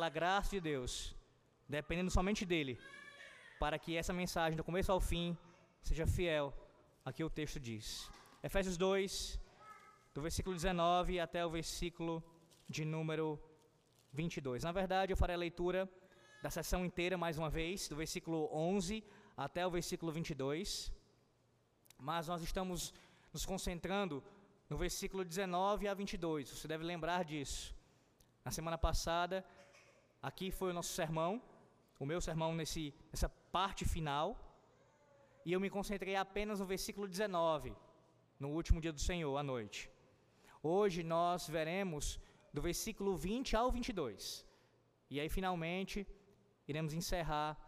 pela graça de Deus, dependendo somente dele, para que essa mensagem, do começo ao fim, seja fiel a que o texto diz. Efésios 2, do versículo 19 até o versículo de número 22. Na verdade, eu farei a leitura da sessão inteira mais uma vez, do versículo 11 até o versículo 22. Mas nós estamos nos concentrando no versículo 19 a 22. Você deve lembrar disso. Na semana passada, aqui foi o nosso sermão, o meu sermão nesse, nessa parte final. E eu me concentrei apenas no versículo 19, no último dia do Senhor, à noite. Hoje nós veremos do versículo 20 ao 22. E aí, finalmente, iremos encerrar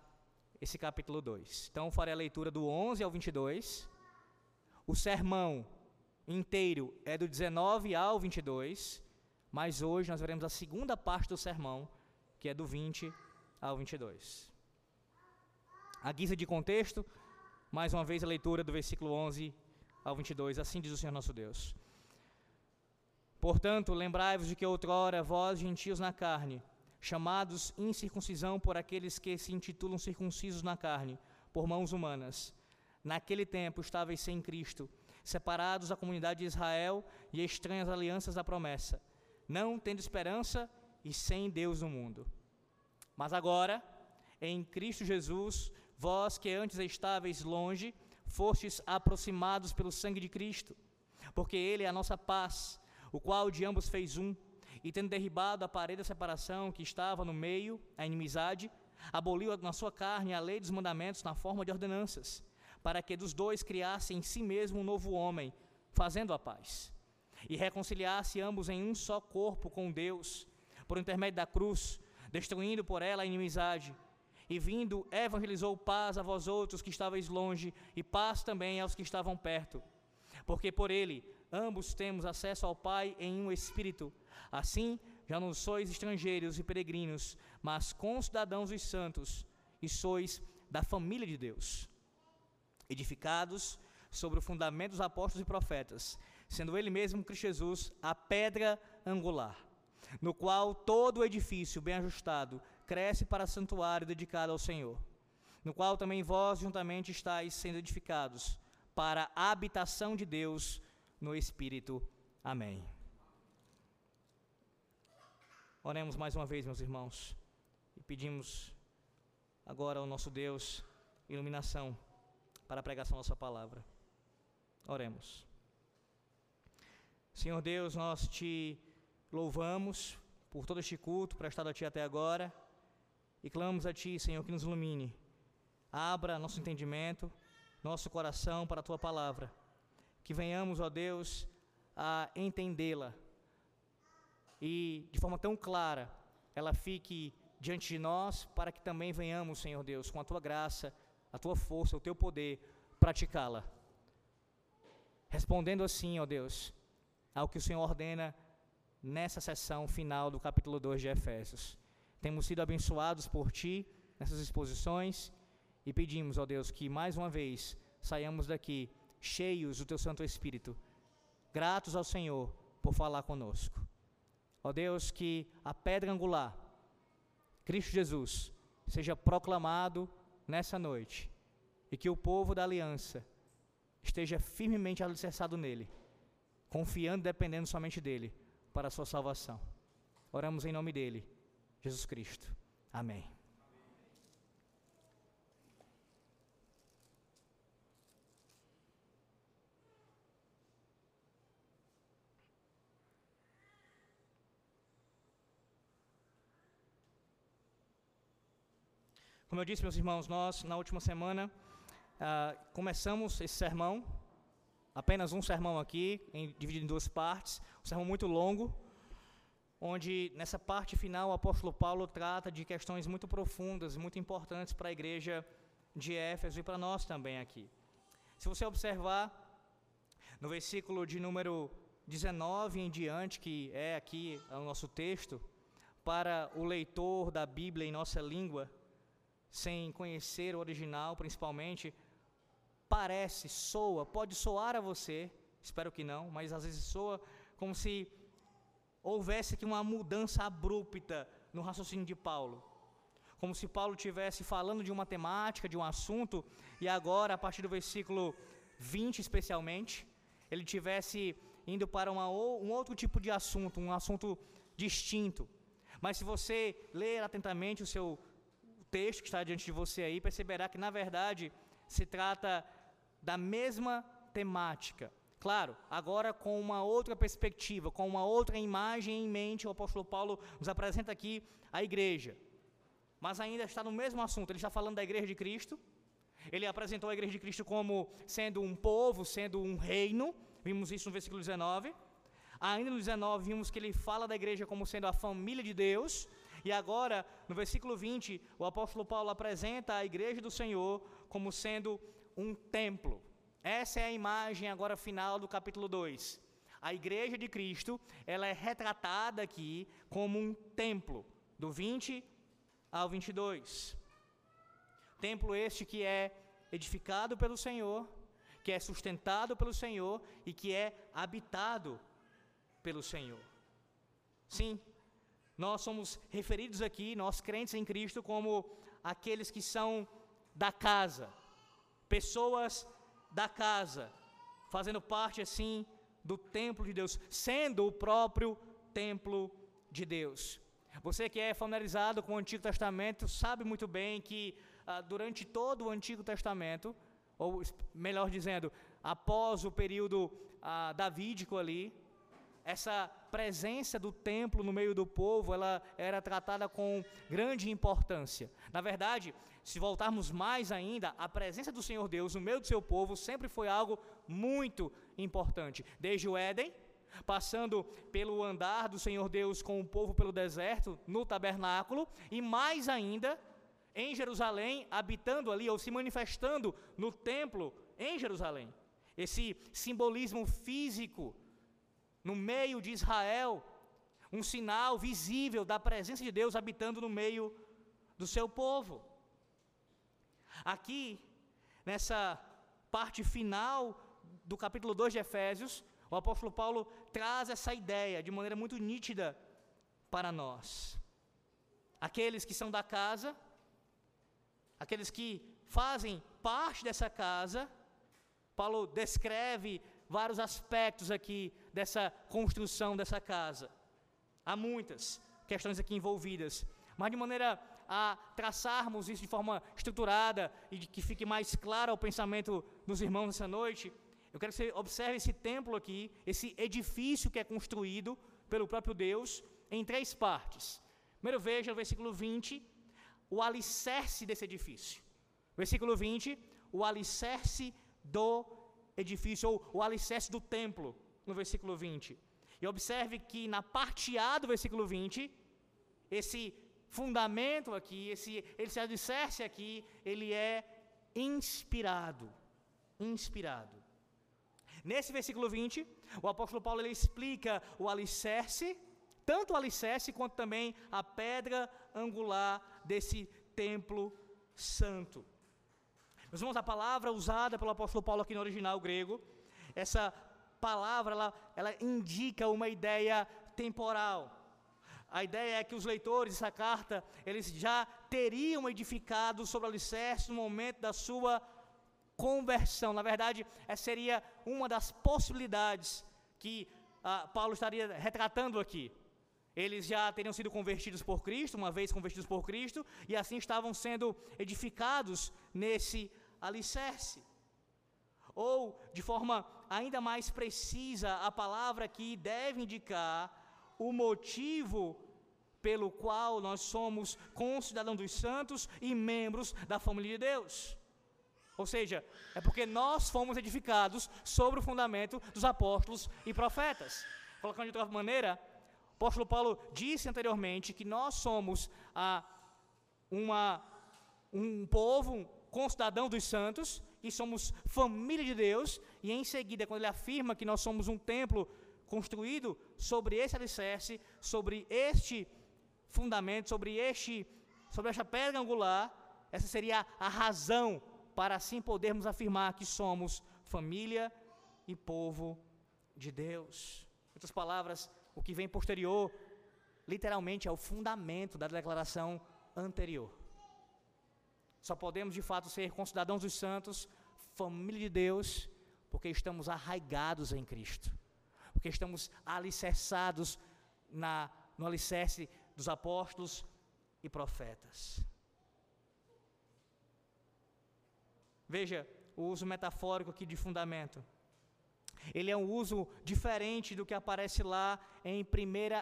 esse capítulo 2. Então, farei a leitura do 11 ao 22. O sermão inteiro é do 19 ao 22. Mas hoje nós veremos a segunda parte do sermão, que é do 20 ao 22. A guisa de contexto, mais uma vez a leitura do versículo 11 ao 22. Assim diz o Senhor nosso Deus. Portanto, lembrai-vos de que outrora vós, gentios na carne, chamados incircuncisão por aqueles que se intitulam circuncisos na carne, por mãos humanas, naquele tempo estáveis sem Cristo, separados da comunidade de Israel e estranhas alianças da promessa não tendo esperança e sem Deus no mundo. Mas agora, em Cristo Jesus, vós que antes estáveis longe, fostes aproximados pelo sangue de Cristo, porque Ele é a nossa paz, o qual de ambos fez um, e tendo derribado a parede da separação que estava no meio, a inimizade, aboliu na sua carne a lei dos mandamentos na forma de ordenanças, para que dos dois criasse em si mesmo um novo homem, fazendo a paz e reconciliasse ambos em um só corpo com Deus, por intermédio da cruz, destruindo por ela a inimizade. E vindo, evangelizou paz a vós outros que estáveis longe, e paz também aos que estavam perto. Porque por ele ambos temos acesso ao Pai em um espírito. Assim, já não sois estrangeiros e peregrinos, mas concidadãos dos santos, e sois da família de Deus, edificados sobre o fundamento dos apóstolos e profetas, sendo ele mesmo Cristo Jesus a pedra angular, no qual todo o edifício bem ajustado cresce para santuário dedicado ao Senhor, no qual também vós juntamente estáis sendo edificados para a habitação de Deus no Espírito. Amém. Oremos mais uma vez, meus irmãos, e pedimos agora ao nosso Deus iluminação para a pregação da Sua palavra. Oremos. Senhor Deus, nós te louvamos por todo este culto prestado a Ti até agora e clamamos a Ti, Senhor, que nos ilumine. Abra nosso entendimento, nosso coração para a Tua palavra. Que venhamos, ó Deus, a entendê-la e de forma tão clara ela fique diante de nós, para que também venhamos, Senhor Deus, com a Tua graça, a Tua força, o Teu poder, praticá-la. Respondendo assim, ó Deus, ao que o Senhor ordena nessa sessão final do capítulo 2 de Efésios. Temos sido abençoados por Ti nessas exposições e pedimos, ó Deus, que mais uma vez saiamos daqui cheios do Teu Santo Espírito, gratos ao Senhor por falar conosco. Ó Deus, que a pedra angular, Cristo Jesus, seja proclamado nessa noite e que o povo da aliança esteja firmemente alicerçado nele confiando e dependendo somente dele para a sua salvação. Oramos em nome dele, Jesus Cristo. Amém. Como eu disse, meus irmãos, nós na última semana uh, começamos esse sermão apenas um sermão aqui, em, dividido em duas partes, um sermão muito longo, onde nessa parte final o apóstolo Paulo trata de questões muito profundas, muito importantes para a igreja de Éfeso e para nós também aqui. Se você observar no versículo de número 19 em diante, que é aqui o nosso texto, para o leitor da Bíblia em nossa língua, sem conhecer o original principalmente, parece, soa, pode soar a você, espero que não, mas às vezes soa como se houvesse aqui uma mudança abrupta no raciocínio de Paulo. Como se Paulo estivesse falando de uma temática, de um assunto, e agora, a partir do versículo 20 especialmente, ele tivesse indo para uma, um outro tipo de assunto, um assunto distinto. Mas se você ler atentamente o seu texto que está diante de você aí, perceberá que na verdade se trata da mesma temática. Claro, agora com uma outra perspectiva, com uma outra imagem em mente, o apóstolo Paulo nos apresenta aqui a igreja. Mas ainda está no mesmo assunto, ele está falando da igreja de Cristo. Ele apresentou a igreja de Cristo como sendo um povo, sendo um reino, vimos isso no versículo 19. Ainda no 19 vimos que ele fala da igreja como sendo a família de Deus, e agora, no versículo 20, o apóstolo Paulo apresenta a igreja do Senhor como sendo um templo. Essa é a imagem agora final do capítulo 2. A igreja de Cristo, ela é retratada aqui como um templo, do 20 ao 22. Templo este que é edificado pelo Senhor, que é sustentado pelo Senhor e que é habitado pelo Senhor. Sim, nós somos referidos aqui, nós crentes em Cristo, como aqueles que são da casa, pessoas da casa, fazendo parte assim do templo de Deus, sendo o próprio templo de Deus. Você que é familiarizado com o Antigo Testamento sabe muito bem que ah, durante todo o Antigo Testamento, ou melhor dizendo, após o período ah, davídico ali, essa presença do templo no meio do povo, ela era tratada com grande importância. Na verdade, se voltarmos mais ainda, a presença do Senhor Deus no meio do seu povo sempre foi algo muito importante. Desde o Éden, passando pelo andar do Senhor Deus com o povo pelo deserto, no tabernáculo, e mais ainda, em Jerusalém, habitando ali ou se manifestando no templo em Jerusalém. Esse simbolismo físico no meio de Israel, um sinal visível da presença de Deus habitando no meio do seu povo. Aqui, nessa parte final do capítulo 2 de Efésios, o apóstolo Paulo traz essa ideia de maneira muito nítida para nós. Aqueles que são da casa, aqueles que fazem parte dessa casa, Paulo descreve vários aspectos aqui dessa construção dessa casa. Há muitas questões aqui envolvidas, mas de maneira a traçarmos isso de forma estruturada e que fique mais claro ao pensamento dos irmãos nessa noite, eu quero que você observe esse templo aqui, esse edifício que é construído pelo próprio Deus, em três partes. Primeiro veja o versículo 20, o alicerce desse edifício. Versículo 20, o alicerce do edifício, ou o alicerce do templo, no versículo 20. E observe que na parte A do versículo 20, esse fundamento aqui, esse, esse alicerce aqui, ele é inspirado. Inspirado. Nesse versículo 20, o apóstolo Paulo ele explica o alicerce, tanto o alicerce quanto também a pedra angular desse templo santo. Meus irmãos, a palavra usada pelo apóstolo Paulo aqui no original grego, essa palavra, ela, ela indica uma ideia temporal. A ideia é que os leitores dessa carta, eles já teriam edificado sobre o alicerce no momento da sua conversão. Na verdade, essa seria uma das possibilidades que ah, Paulo estaria retratando aqui. Eles já teriam sido convertidos por Cristo, uma vez convertidos por Cristo, e assim estavam sendo edificados nesse alicerce. Ou, de forma ainda mais precisa, a palavra aqui deve indicar o motivo pelo qual nós somos concidadãos dos santos e membros da família de Deus. Ou seja, é porque nós fomos edificados sobre o fundamento dos apóstolos e profetas. Colocando de outra maneira, o apóstolo Paulo disse anteriormente que nós somos a, uma, um povo, concidadão dos santos e somos família de Deus, e em seguida, quando ele afirma que nós somos um templo construído sobre esse alicerce, sobre este fundamento, sobre este, sobre esta pedra angular, essa seria a razão para assim podermos afirmar que somos família e povo de Deus. Em outras palavras, o que vem posterior literalmente é o fundamento da declaração anterior. Só podemos de fato ser concidadãos dos santos, família de Deus, porque estamos arraigados em Cristo, porque estamos alicerçados na, no alicerce dos apóstolos e profetas. Veja o uso metafórico aqui de fundamento. Ele é um uso diferente do que aparece lá em 1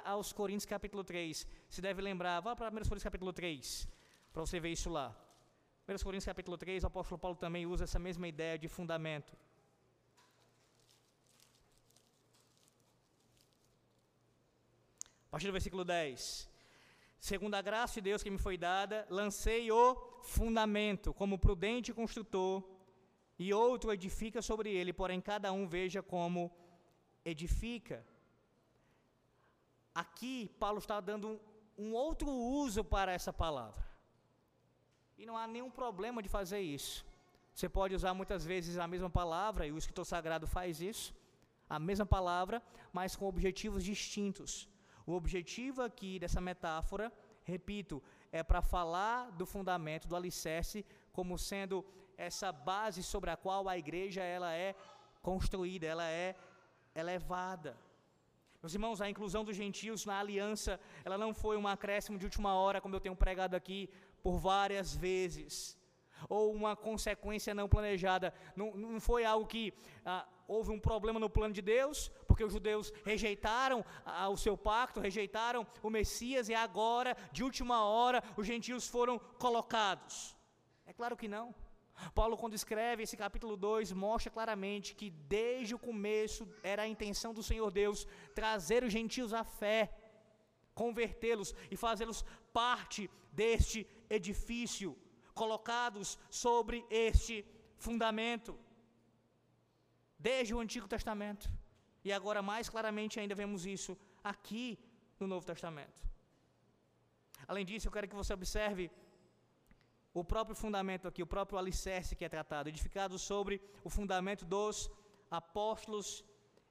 aos Coríntios capítulo 3. Se deve lembrar, vá para 1 Coríntios capítulo 3, para você ver isso lá. 1 Coríntios capítulo 3, o apóstolo Paulo também usa essa mesma ideia de fundamento. A partir do versículo 10. Segundo a graça de Deus que me foi dada, lancei o fundamento como prudente construtor e outro edifica sobre ele, porém cada um veja como edifica. Aqui, Paulo está dando um, um outro uso para essa palavra. E não há nenhum problema de fazer isso. Você pode usar muitas vezes a mesma palavra, e o escritor sagrado faz isso, a mesma palavra, mas com objetivos distintos. O objetivo aqui dessa metáfora, repito, é para falar do fundamento, do alicerce, como sendo essa base sobre a qual a igreja ela é construída, ela é elevada. Meus irmãos, a inclusão dos gentios na aliança, ela não foi um acréscimo de última hora, como eu tenho pregado aqui por várias vezes, ou uma consequência não planejada. Não, não foi algo que ah, houve um problema no plano de Deus, porque os judeus rejeitaram ah, o seu pacto, rejeitaram o Messias, e agora, de última hora, os gentios foram colocados. É claro que não. Paulo, quando escreve esse capítulo 2, mostra claramente que desde o começo era a intenção do Senhor Deus trazer os gentios à fé, convertê-los e fazê-los parte deste edifício, colocados sobre este fundamento. Desde o Antigo Testamento. E agora, mais claramente ainda, vemos isso aqui no Novo Testamento. Além disso, eu quero que você observe o próprio fundamento aqui, o próprio alicerce que é tratado, edificado sobre o fundamento dos apóstolos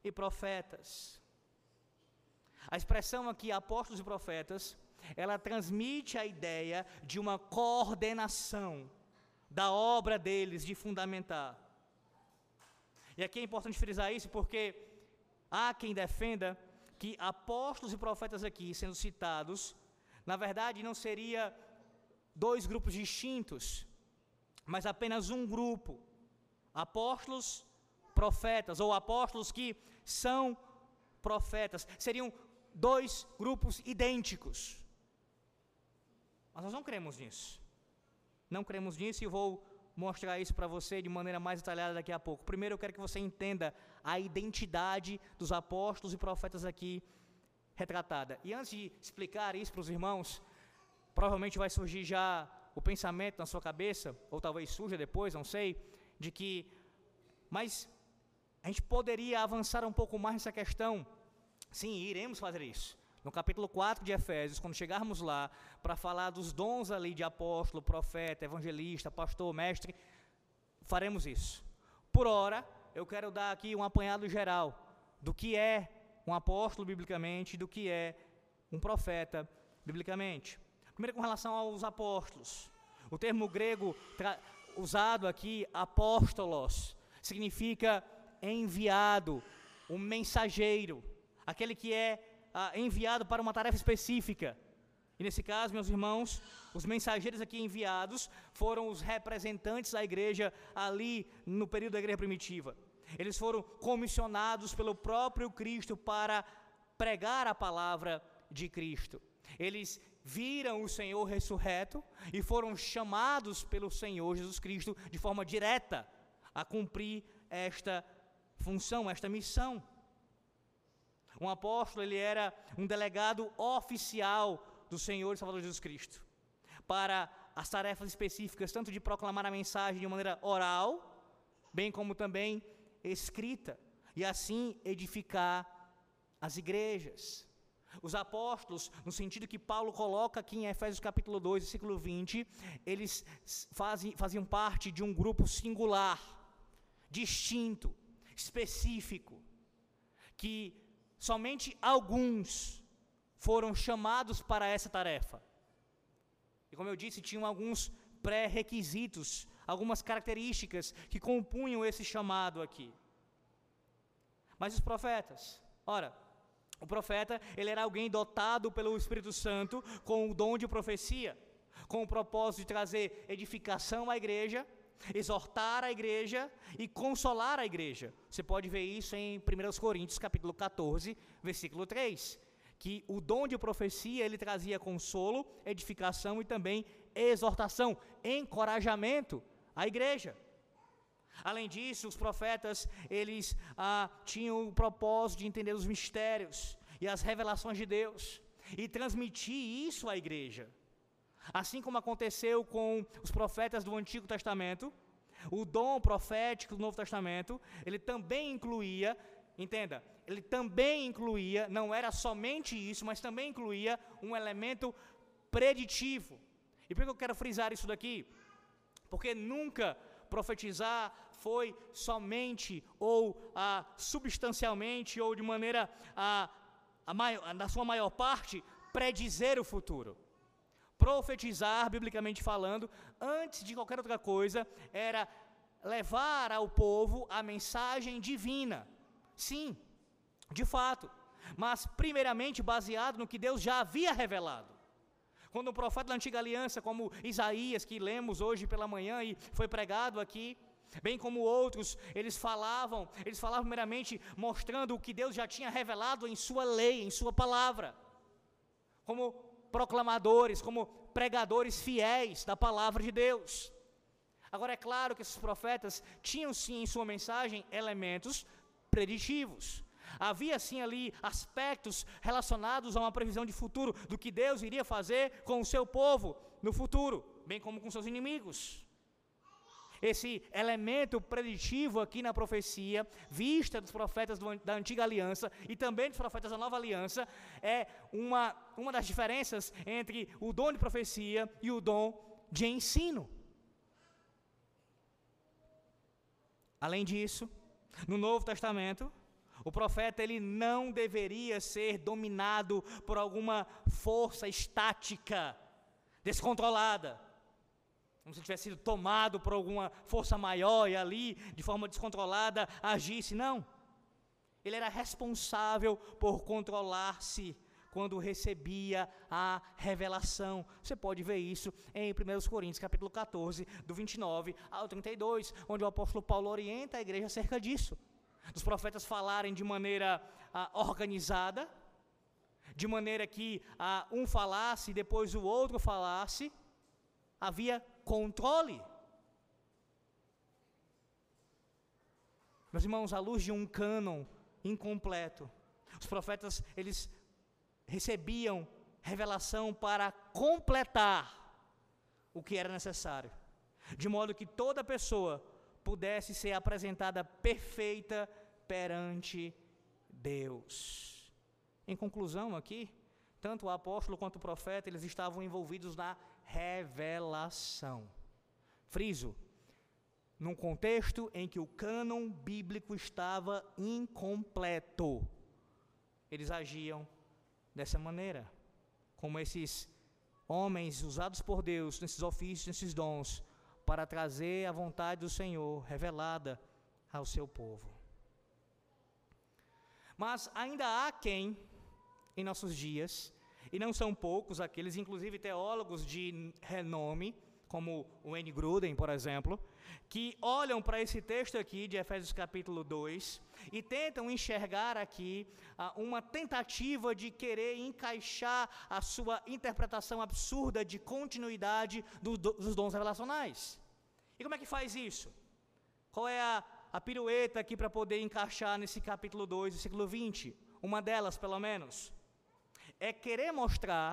e profetas. A expressão aqui, apóstolos e profetas, ela transmite a ideia de uma coordenação da obra deles de fundamentar. E aqui é importante frisar isso porque há quem defenda que apóstolos e profetas aqui sendo citados, na verdade não seria dois grupos distintos, mas apenas um grupo: apóstolos, profetas, ou apóstolos que são profetas. Seriam dois grupos idênticos. Mas nós não cremos nisso. Não cremos nisso e vou mostrar isso para você de maneira mais detalhada daqui a pouco. Primeiro eu quero que você entenda a identidade dos apóstolos e profetas aqui retratada. E antes de explicar isso para os irmãos, provavelmente vai surgir já o pensamento na sua cabeça, ou talvez surja depois, não sei, de que, mas a gente poderia avançar um pouco mais nessa questão. Sim, iremos fazer isso. No capítulo 4 de Efésios, quando chegarmos lá, para falar dos dons ali de apóstolo, profeta, evangelista, pastor, mestre, faremos isso. Por hora, eu quero dar aqui um apanhado geral do que é um apóstolo biblicamente, do que é um profeta biblicamente. Primeiro, com relação aos apóstolos. O termo grego usado aqui, apóstolos, significa enviado, um mensageiro, aquele que é ah, enviado para uma tarefa específica. E nesse caso, meus irmãos, os mensageiros aqui enviados foram os representantes da igreja ali no período da igreja primitiva. Eles foram comissionados pelo próprio Cristo para pregar a palavra de Cristo. Eles viram o Senhor ressurreto e foram chamados pelo Senhor Jesus Cristo de forma direta a cumprir esta função, esta missão. Um apóstolo, ele era um delegado oficial do Senhor e Salvador Jesus Cristo para as tarefas específicas, tanto de proclamar a mensagem de maneira oral, bem como também escrita, e assim edificar as igrejas. Os apóstolos, no sentido que Paulo coloca aqui em Efésios capítulo 2, versículo 20, eles fazem, faziam parte de um grupo singular, distinto, específico, que somente alguns foram chamados para essa tarefa. E como eu disse, tinham alguns pré-requisitos, algumas características que compunham esse chamado aqui. Mas os profetas, ora, o profeta, ele era alguém dotado pelo Espírito Santo com o dom de profecia, com o propósito de trazer edificação à igreja, exortar a igreja e consolar a igreja. Você pode ver isso em 1 Coríntios, capítulo 14, versículo 3, que o dom de profecia, ele trazia consolo, edificação e também exortação, encorajamento à igreja. Além disso, os profetas, eles ah, tinham o propósito de entender os mistérios e as revelações de Deus e transmitir isso à igreja. Assim como aconteceu com os profetas do Antigo Testamento, o dom profético do Novo Testamento, ele também incluía, entenda, ele também incluía, não era somente isso, mas também incluía um elemento preditivo. E por que eu quero frisar isso daqui? Porque nunca profetizar foi somente ou ah, substancialmente ou de maneira, ah, a maior, na sua maior parte, predizer o futuro. Profetizar, biblicamente falando, antes de qualquer outra coisa, era levar ao povo a mensagem divina. Sim, de fato. Mas, primeiramente, baseado no que Deus já havia revelado. Quando o profeta da antiga aliança, como Isaías, que lemos hoje pela manhã e foi pregado aqui, bem como outros, eles falavam, eles falavam primeiramente mostrando o que Deus já tinha revelado em sua lei, em sua palavra. Como proclamadores, como pregadores fiéis da palavra de Deus. Agora é claro que esses profetas tinham sim em sua mensagem elementos preditivos. Havia sim ali aspectos relacionados a uma previsão de futuro do que Deus iria fazer com o seu povo no futuro, bem como com seus inimigos. Esse elemento preditivo aqui na profecia, vista dos profetas do, da antiga aliança e também dos profetas da nova aliança, é uma, uma das diferenças entre o dom de profecia e o dom de ensino. Além disso, no Novo Testamento, o profeta ele não deveria ser dominado por alguma força estática, descontrolada como se tivesse sido tomado por alguma força maior e ali, de forma descontrolada, agisse. Não. Ele era responsável por controlar-se quando recebia a revelação. Você pode ver isso em 1 Coríntios, capítulo 14, do 29 ao 32, onde o apóstolo Paulo orienta a igreja acerca disso. Dos profetas falarem de maneira ah, organizada, de maneira que ah, um falasse e depois o outro falasse, havia controle. Meus irmãos, à luz de um cânon incompleto, os profetas eles recebiam revelação para completar o que era necessário, de modo que toda pessoa pudesse ser apresentada perfeita perante Deus. Em conclusão, aqui, tanto o apóstolo quanto o profeta, eles estavam envolvidos na revelação. Friso, num contexto em que o cânon bíblico estava incompleto, eles agiam dessa maneira, como esses homens usados por Deus nesses ofícios, nesses dons, para trazer a vontade do Senhor revelada ao seu povo. Mas ainda há quem, em nossos dias, e não são poucos aqueles, inclusive teólogos de renome, como o N. Gruden, por exemplo, que olham para esse texto aqui de Efésios capítulo 2 e tentam enxergar aqui ah, uma tentativa de querer encaixar a sua interpretação absurda de continuidade do, do, dos dons revelacionais. E como é que faz isso? Qual é a, a pirueta aqui para poder encaixar nesse capítulo 2, versículo 20? Uma delas, pelo menos é querer mostrar,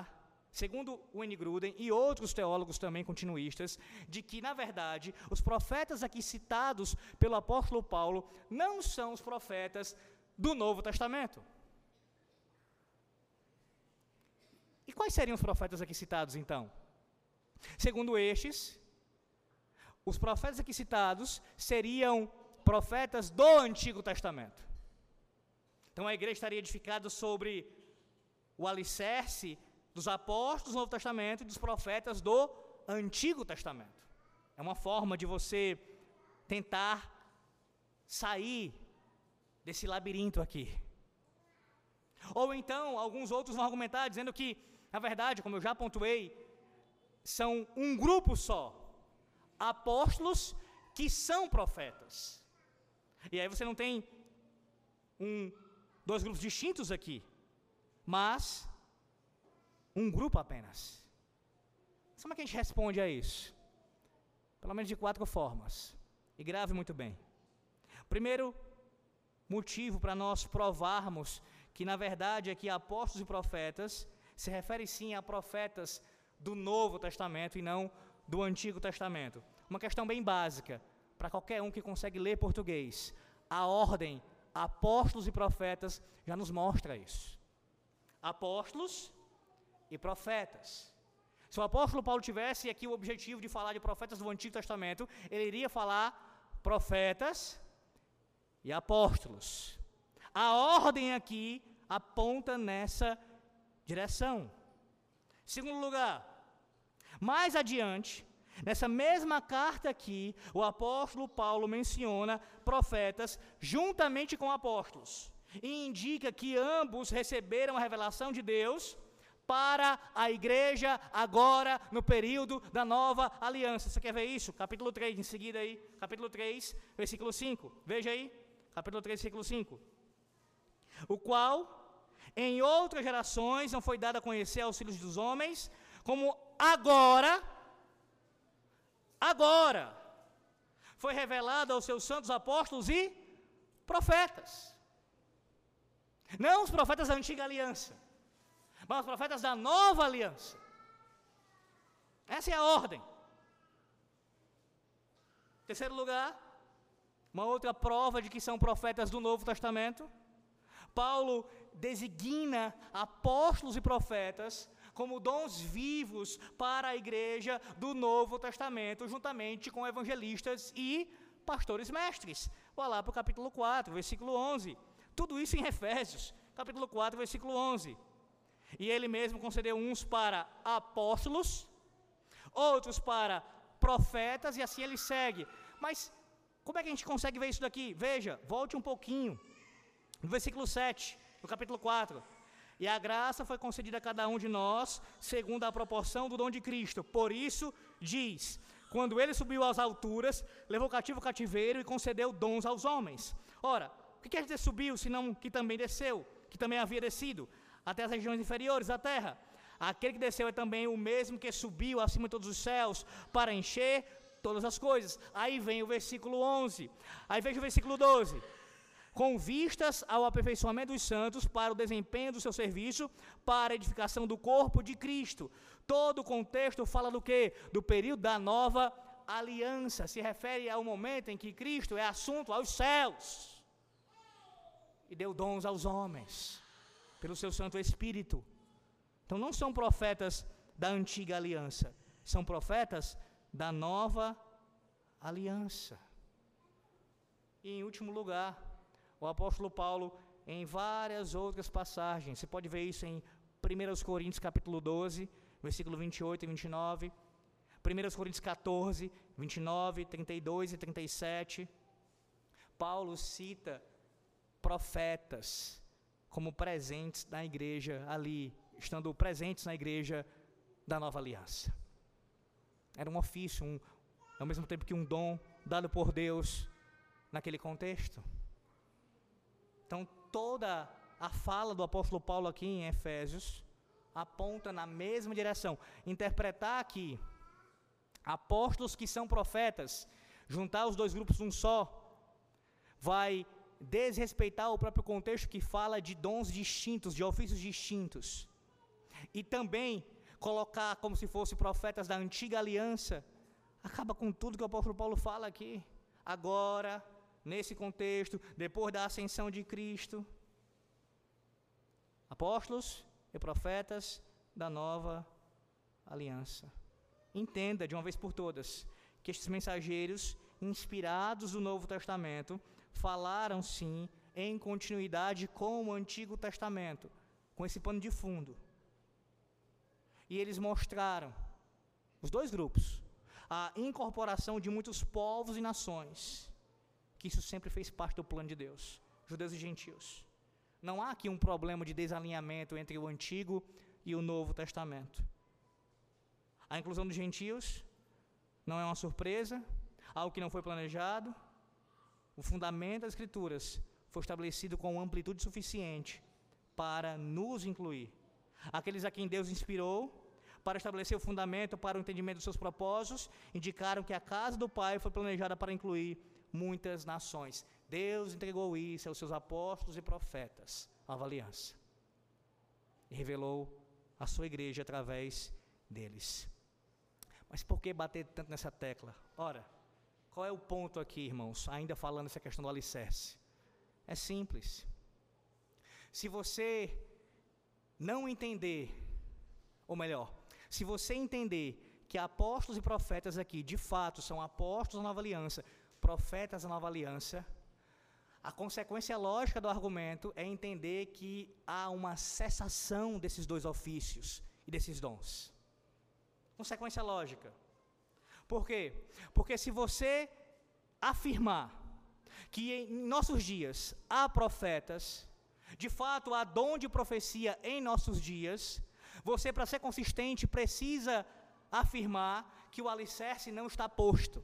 segundo N. Gruden e outros teólogos também continuistas, de que, na verdade, os profetas aqui citados pelo apóstolo Paulo não são os profetas do Novo Testamento. E quais seriam os profetas aqui citados então? Segundo estes, os profetas aqui citados seriam profetas do Antigo Testamento. Então a igreja estaria edificada sobre o alicerce dos apóstolos do Novo Testamento e dos profetas do Antigo Testamento. É uma forma de você tentar sair desse labirinto aqui. Ou então, alguns outros vão argumentar dizendo que, na verdade, como eu já pontuei, são um grupo só, apóstolos que são profetas. E aí você não tem um, dois grupos distintos aqui, mas um grupo apenas. Como é que a gente responde a isso? Pelo menos de quatro formas. E grave muito bem. Primeiro motivo para nós provarmos que, na verdade, aqui apóstolos e profetas se refere sim a profetas do Novo Testamento e não do Antigo Testamento. Uma questão bem básica para qualquer um que consegue ler português. A ordem apóstolos e profetas já nos mostra isso. Apóstolos e profetas. Se o apóstolo Paulo tivesse aqui o objetivo de falar de profetas do Antigo Testamento, ele iria falar profetas e apóstolos. A ordem aqui aponta nessa direção. Segundo lugar, mais adiante, nessa mesma carta aqui, o apóstolo Paulo menciona profetas juntamente com apóstolos e indica que ambos receberam a revelação de Deus para a igreja agora no período da nova aliança. Você quer ver isso? Capítulo 3, em seguida aí, capítulo 3, versículo 5. Veja aí, capítulo 3, versículo 5. O qual em outras gerações não foi dado a conhecer aos filhos dos homens, como agora agora foi revelado aos seus santos apóstolos e profetas. Não os profetas da antiga aliança mas os profetas da nova aliança. Essa é a ordem. Terceiro lugar, uma outra prova de que são profetas do Novo Testamento. Paulo designa apóstolos e profetas como dons vivos para a igreja do Novo Testamento, juntamente com evangelistas e pastores mestres. Vá lá para o capítulo 4, versículo 11. Tudo isso em Efésios, capítulo 4, versículo 11. E ele mesmo concedeu uns para apóstolos, outros para profetas, e assim ele segue. Mas como é que a gente consegue ver isso daqui? Veja, volte um pouquinho. No versículo 7, no capítulo 4. E a graça foi concedida a cada um de nós, segundo a proporção do dom de Cristo. Por isso, diz: quando ele subiu às alturas, levou cativo o cativeiro e concedeu dons aos homens. Ora, que quer dizer subiu, senão que também desceu, que também havia descido? até as regiões inferiores da terra. Aquele que desceu é também o mesmo que subiu acima de todos os céus para encher todas as coisas. Aí vem o versículo 11. Aí veja o versículo 12. Com vistas ao aperfeiçoamento dos santos para o desempenho do seu serviço, para a edificação do corpo de Cristo. Todo o contexto fala do que? Do período da nova aliança. Se refere ao momento em que Cristo é assunto aos céus e deu dons aos homens pelo seu Santo Espírito. Então não são profetas da antiga aliança, são profetas da nova aliança. E em último lugar, o apóstolo Paulo, em várias outras passagens, você pode ver isso em 1 Coríntios capítulo 12, versículo 28 e 29, 1 Coríntios 14, 29, 32 e 37, Paulo cita profetas como presentes na igreja ali, estando presentes na igreja da nova aliança. Era um ofício, um, ao mesmo tempo que um dom dado por Deus naquele contexto. Então, toda a fala do apóstolo Paulo aqui em Efésios aponta na mesma direção. Interpretar aqui apóstolos que são profetas, juntar os dois grupos num só, vai desrespeitar o próprio contexto que fala de dons distintos, de ofícios distintos. E também colocar como se fossem profetas da antiga aliança, acaba com tudo que o apóstolo Paulo fala aqui. Agora, nesse contexto, depois da ascensão de Cristo, apóstolos e profetas da nova aliança. Entenda de uma vez por todas que estes mensageiros, inspirados do Novo Testamento, falaram sim em continuidade com o Antigo Testamento, com esse pano de fundo. E eles mostraram, os dois grupos, a incorporação de muitos povos e nações, que isso sempre fez parte do plano de Deus, judeus e gentios. Não há aqui um problema de desalinhamento entre o Antigo e o Novo Testamento. A inclusão dos gentios não é uma surpresa, algo que não foi planejado. O fundamento das Escrituras foi estabelecido com amplitude suficiente para nos incluir. Aqueles a quem Deus inspirou para estabelecer o fundamento para o entendimento dos seus propósitos, indicaram que a casa do Pai foi planejada para incluir muitas nações. Deus entregou isso aos seus apóstolos e profetas, nova aliança. E revelou a sua igreja através deles. Mas por que bater tanto nessa tecla? Ora, qual é o ponto aqui, irmãos, ainda falando essa questão do alicerce? É simples. Se você não entender, ou melhor, se você entender que apóstolos e profetas aqui, de fato, são apóstolos da nova aliança, profetas da nova aliança, a consequência lógica do argumento é entender que há uma cessação desses dois ofícios e desses dons. Consequência lógica. Por quê? Porque se você afirmar que em nossos dias há profetas, de fato há dom de profecia em nossos dias, você, para ser consistente, precisa afirmar que o alicerce não está posto,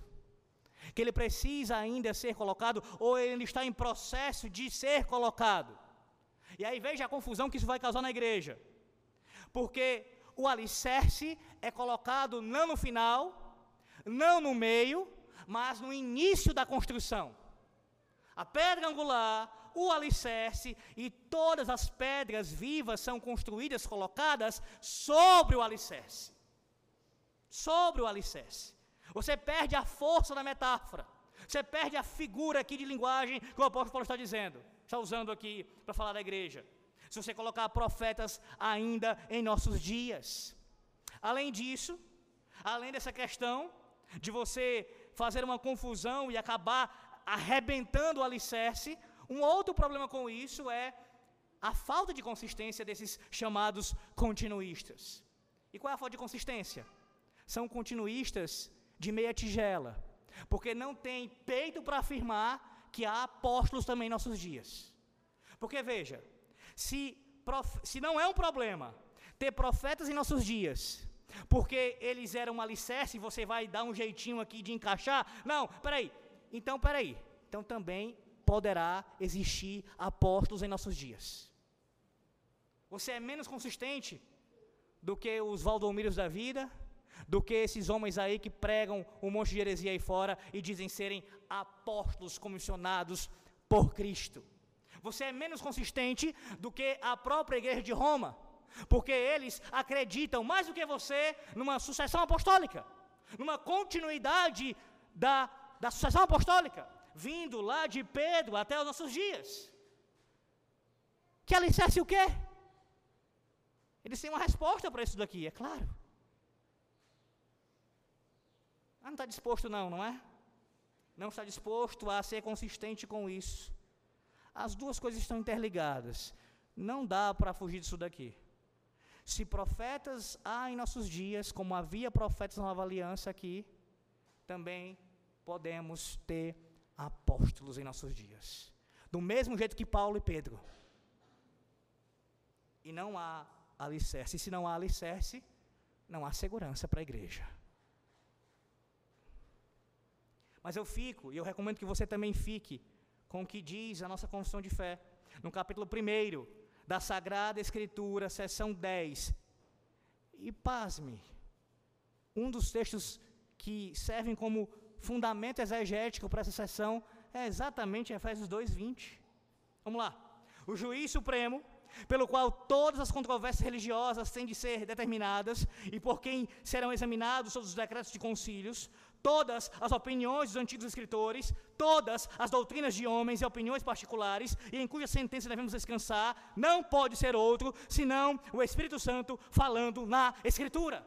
que ele precisa ainda ser colocado, ou ele está em processo de ser colocado. E aí veja a confusão que isso vai causar na igreja, porque o alicerce é colocado não no final, não no meio, mas no início da construção. A pedra angular, o alicerce e todas as pedras vivas são construídas, colocadas sobre o alicerce. Sobre o alicerce. Você perde a força da metáfora. Você perde a figura aqui de linguagem que o apóstolo Paulo está dizendo. Está usando aqui para falar da igreja. Se você colocar profetas ainda em nossos dias. Além disso, além dessa questão de você fazer uma confusão e acabar arrebentando o alicerce, um outro problema com isso é a falta de consistência desses chamados continuistas. E qual é a falta de consistência? São continuistas de meia tigela, porque não tem peito para afirmar que há apóstolos também em nossos dias. Porque veja, se, prof, se não é um problema ter profetas em nossos dias, porque eles eram um alicerce você vai dar um jeitinho aqui de encaixar, não, peraí, então peraí, então também poderá existir apóstolos em nossos dias. Você é menos consistente do que os Valdomiros da vida, do que esses homens aí que pregam um monte de heresia aí fora e dizem serem apóstolos comissionados por Cristo. Você é menos consistente do que a própria igreja de Roma, porque eles acreditam mais do que você numa sucessão apostólica, numa continuidade da, da sucessão apostólica vindo lá de Pedro até os nossos dias. Que alicerce o quê? Eles têm uma resposta para isso daqui, é claro. Ah, não está disposto não, não é? Não está disposto a ser consistente com isso. As duas coisas estão interligadas. Não dá para fugir disso daqui. Se profetas há em nossos dias, como havia profetas na nova aliança aqui, também podemos ter apóstolos em nossos dias. Do mesmo jeito que Paulo e Pedro. E não há alicerce. E se não há alicerce, não há segurança para a igreja. Mas eu fico, e eu recomendo que você também fique, com o que diz a nossa confissão de fé. No capítulo 1 da Sagrada Escritura, seção 10. E pasme, um dos textos que servem como fundamento exegético para essa sessão é exatamente Efésios 2:20. Vamos lá. O juiz supremo, pelo qual todas as controvérsias religiosas têm de ser determinadas e por quem serão examinados todos os decretos de concílios, todas as opiniões dos antigos escritores, todas as doutrinas de homens e opiniões particulares, e em cuja sentença devemos descansar, não pode ser outro senão o Espírito Santo falando na Escritura.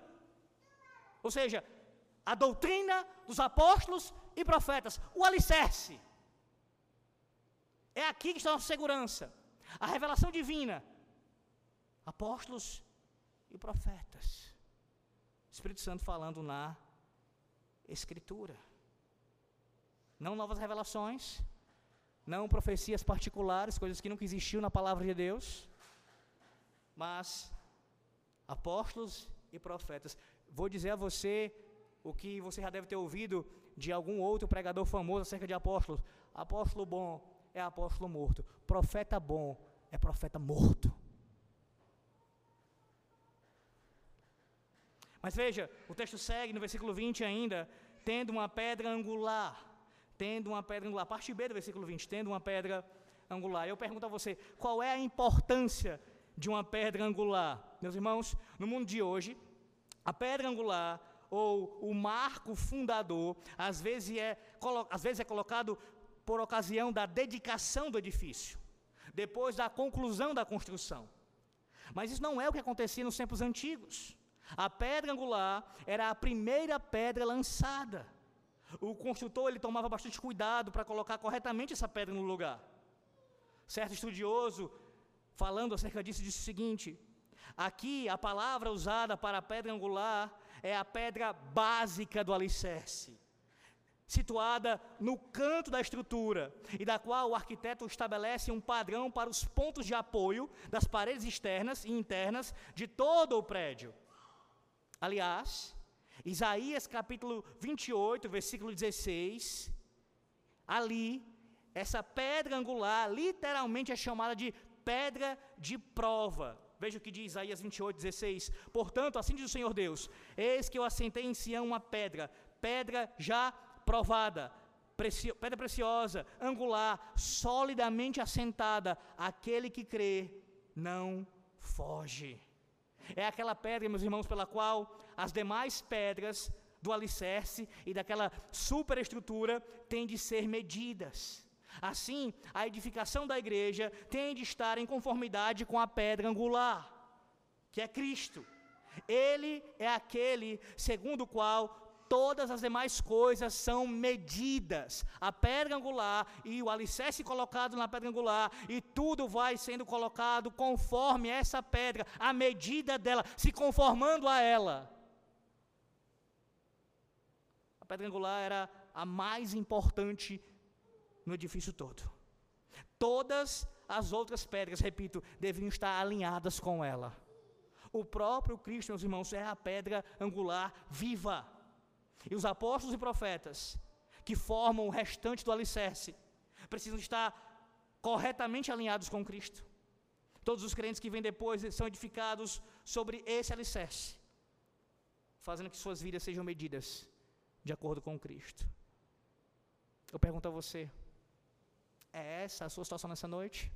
Ou seja, a doutrina dos apóstolos e profetas, o alicerce. É aqui que está a nossa segurança. A revelação divina, apóstolos e profetas. Espírito Santo falando na Escritura. Não novas revelações, não profecias particulares, coisas que nunca existiu na palavra de Deus, mas apóstolos e profetas. Vou dizer a você o que você já deve ter ouvido de algum outro pregador famoso acerca de apóstolos. Apóstolo bom é apóstolo morto. Profeta bom é profeta morto. Mas veja, o texto segue no versículo 20 ainda, tendo uma pedra angular. Tendo uma pedra angular. Parte B do versículo 20, tendo uma pedra angular. Eu pergunto a você, qual é a importância de uma pedra angular? Meus irmãos, no mundo de hoje, a pedra angular ou o marco fundador, às vezes é, às vezes é colocado por ocasião da dedicação do edifício, depois da conclusão da construção. Mas isso não é o que acontecia nos tempos antigos. A pedra angular era a primeira pedra lançada. O construtor ele tomava bastante cuidado para colocar corretamente essa pedra no lugar. Certo estudioso, falando acerca disso, disse o seguinte: aqui a palavra usada para a pedra angular é a pedra básica do alicerce situada no canto da estrutura, e da qual o arquiteto estabelece um padrão para os pontos de apoio das paredes externas e internas de todo o prédio. Aliás, Isaías capítulo 28, versículo 16, ali, essa pedra angular literalmente é chamada de pedra de prova. Veja o que diz Isaías 28, 16. Portanto, assim diz o Senhor Deus: Eis que eu assentei em Sião uma pedra, pedra já provada, preci pedra preciosa, angular, solidamente assentada, aquele que crê não foge. É aquela pedra, meus irmãos, pela qual as demais pedras do alicerce e daquela superestrutura têm de ser medidas. Assim, a edificação da igreja tem de estar em conformidade com a pedra angular, que é Cristo. Ele é aquele segundo o qual todas as demais coisas são medidas. A pedra angular e o alicerce colocado na pedra angular, e tudo vai sendo colocado conforme essa pedra, a medida dela, se conformando a ela. A pedra angular era a mais importante no edifício todo. Todas as outras pedras, repito, deviam estar alinhadas com ela. O próprio Cristo, meus irmãos, é a pedra angular viva. E os apóstolos e profetas, que formam o restante do alicerce, precisam estar corretamente alinhados com Cristo. Todos os crentes que vêm depois são edificados sobre esse alicerce, fazendo que suas vidas sejam medidas de acordo com Cristo. Eu pergunto a você: é essa a sua situação nessa noite?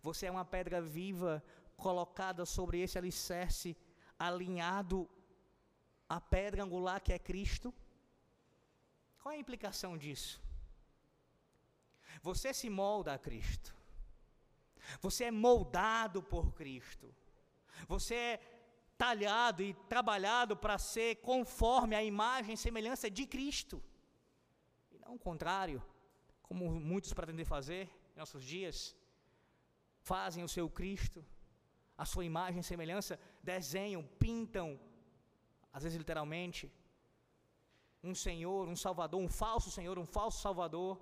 Você é uma pedra viva colocada sobre esse alicerce, alinhado a pedra angular que é Cristo. Qual é a implicação disso? Você se molda a Cristo. Você é moldado por Cristo. Você é talhado e trabalhado para ser conforme a imagem e semelhança de Cristo. E não o contrário, como muitos pretendem fazer em nossos dias. Fazem o seu Cristo, a sua imagem e semelhança, desenham, pintam, às vezes literalmente, um Senhor, um Salvador, um falso Senhor, um falso Salvador,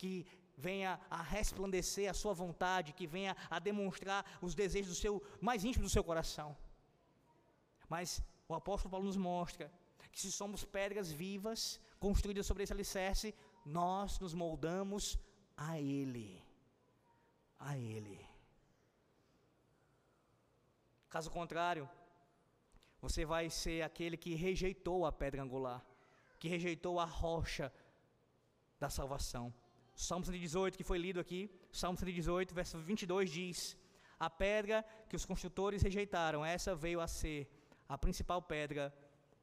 que venha a resplandecer a sua vontade, que venha a demonstrar os desejos do seu mais íntimo do seu coração. Mas o apóstolo Paulo nos mostra que se somos pedras vivas, construídas sobre esse alicerce, nós nos moldamos a Ele. A Ele. Caso contrário, você vai ser aquele que rejeitou a pedra angular, que rejeitou a rocha da salvação. Salmo 118, que foi lido aqui, Salmo 118, verso 22 diz: A pedra que os construtores rejeitaram, essa veio a ser a principal pedra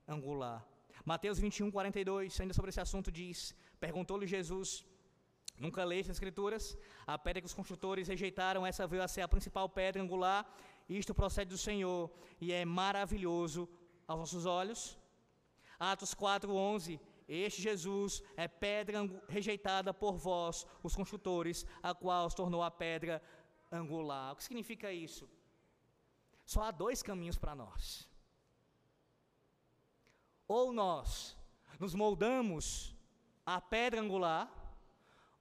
angular. Mateus 21, 42, ainda sobre esse assunto, diz: Perguntou-lhe Jesus: Nunca leste as Escrituras? A pedra que os construtores rejeitaram, essa veio a ser a principal pedra angular. Isto procede do Senhor e é maravilhoso aos nossos olhos. Atos 4:11 Este Jesus é pedra rejeitada por vós, os construtores, a qual se tornou a pedra angular. O que significa isso? Só há dois caminhos para nós. Ou nós nos moldamos à pedra angular,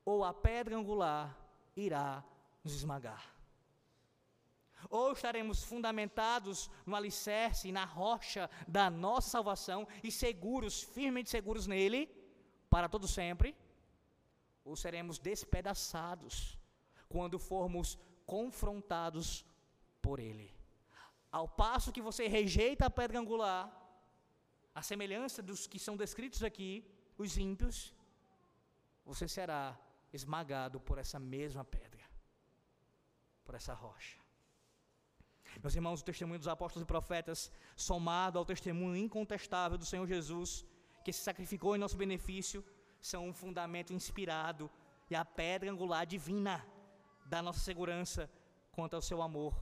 ou a pedra angular irá nos esmagar. Ou estaremos fundamentados no alicerce, na rocha da nossa salvação e seguros, firmemente seguros nele, para todo sempre, ou seremos despedaçados quando formos confrontados por ele. Ao passo que você rejeita a pedra angular, a semelhança dos que são descritos aqui, os ímpios, você será esmagado por essa mesma pedra, por essa rocha. Meus irmãos, o testemunho dos apóstolos e profetas, somado ao testemunho incontestável do Senhor Jesus, que se sacrificou em nosso benefício, são um fundamento inspirado e a pedra angular divina da nossa segurança quanto ao seu amor,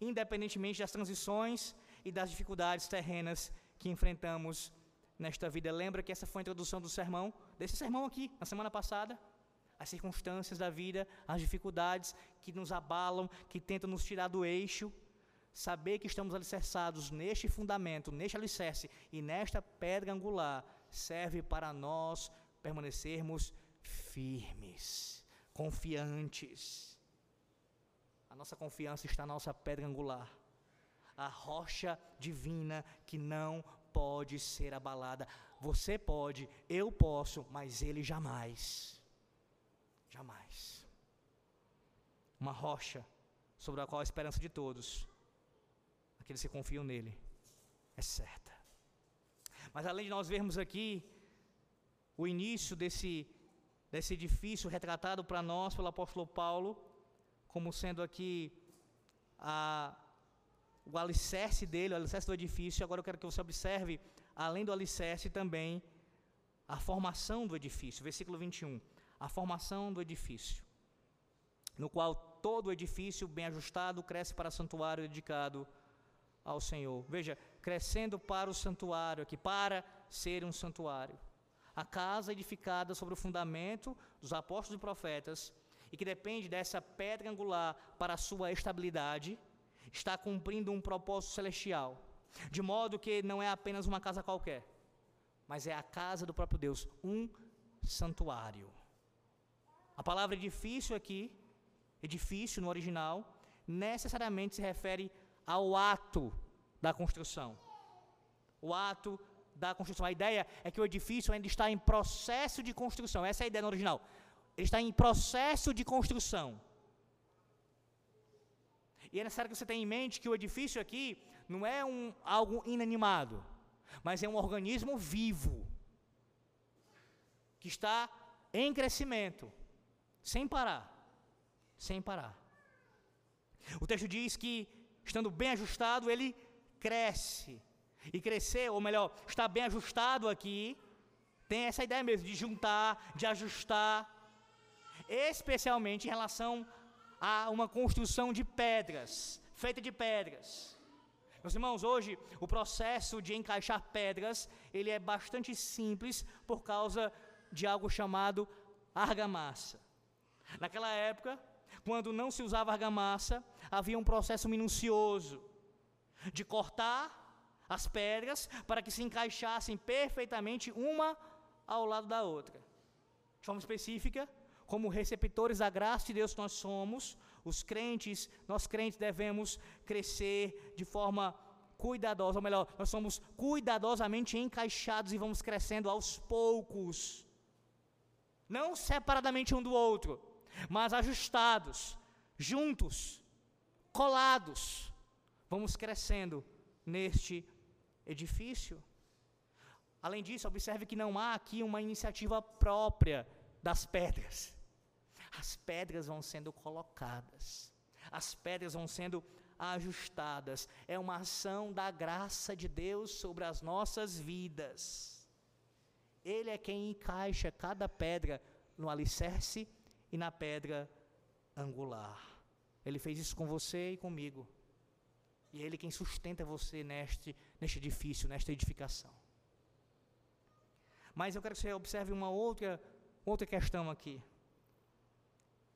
independentemente das transições e das dificuldades terrenas que enfrentamos nesta vida. Lembra que essa foi a introdução do sermão, desse sermão aqui, na semana passada? As circunstâncias da vida, as dificuldades que nos abalam, que tentam nos tirar do eixo. Saber que estamos alicerçados neste fundamento, neste alicerce e nesta pedra angular, serve para nós permanecermos firmes, confiantes. A nossa confiança está na nossa pedra angular a rocha divina que não pode ser abalada. Você pode, eu posso, mas ele jamais. Jamais. Uma rocha sobre a qual a esperança de todos, aqueles que confiam nele, é certa. Mas além de nós vermos aqui o início desse, desse edifício retratado para nós pelo apóstolo Paulo, como sendo aqui a o alicerce dele, o alicerce do edifício. Agora eu quero que você observe, além do alicerce, também a formação do edifício. Versículo 21. A formação do edifício, no qual todo o edifício bem ajustado cresce para santuário dedicado ao Senhor. Veja, crescendo para o santuário aqui, para ser um santuário. A casa edificada sobre o fundamento dos apóstolos e profetas e que depende dessa pedra angular para a sua estabilidade está cumprindo um propósito celestial, de modo que não é apenas uma casa qualquer, mas é a casa do próprio Deus, um santuário. A palavra edifício aqui, edifício no original, necessariamente se refere ao ato da construção. O ato da construção. A ideia é que o edifício ainda está em processo de construção. Essa é a ideia no original. Ele está em processo de construção. E é necessário que você tenha em mente que o edifício aqui não é um, algo inanimado, mas é um organismo vivo, que está em crescimento, sem parar. Sem parar. O texto diz que, estando bem ajustado, ele cresce. E crescer, ou melhor, está bem ajustado aqui, tem essa ideia mesmo de juntar, de ajustar, especialmente em relação a uma construção de pedras, feita de pedras. Meus irmãos, hoje o processo de encaixar pedras, ele é bastante simples por causa de algo chamado argamassa. Naquela época, quando não se usava argamassa, havia um processo minucioso de cortar as pedras para que se encaixassem perfeitamente uma ao lado da outra. De forma específica, como receptores da graça de Deus que nós somos, os crentes, nós crentes devemos crescer de forma cuidadosa, ou melhor, nós somos cuidadosamente encaixados e vamos crescendo aos poucos. Não separadamente um do outro, mas ajustados, juntos, colados. Vamos crescendo neste edifício. Além disso, observe que não há aqui uma iniciativa própria das pedras as pedras vão sendo colocadas, as pedras vão sendo ajustadas. É uma ação da graça de Deus sobre as nossas vidas. Ele é quem encaixa cada pedra no alicerce e na pedra angular. Ele fez isso com você e comigo. E é Ele quem sustenta você neste, neste edifício, nesta edificação. Mas eu quero que você observe uma outra, outra questão aqui.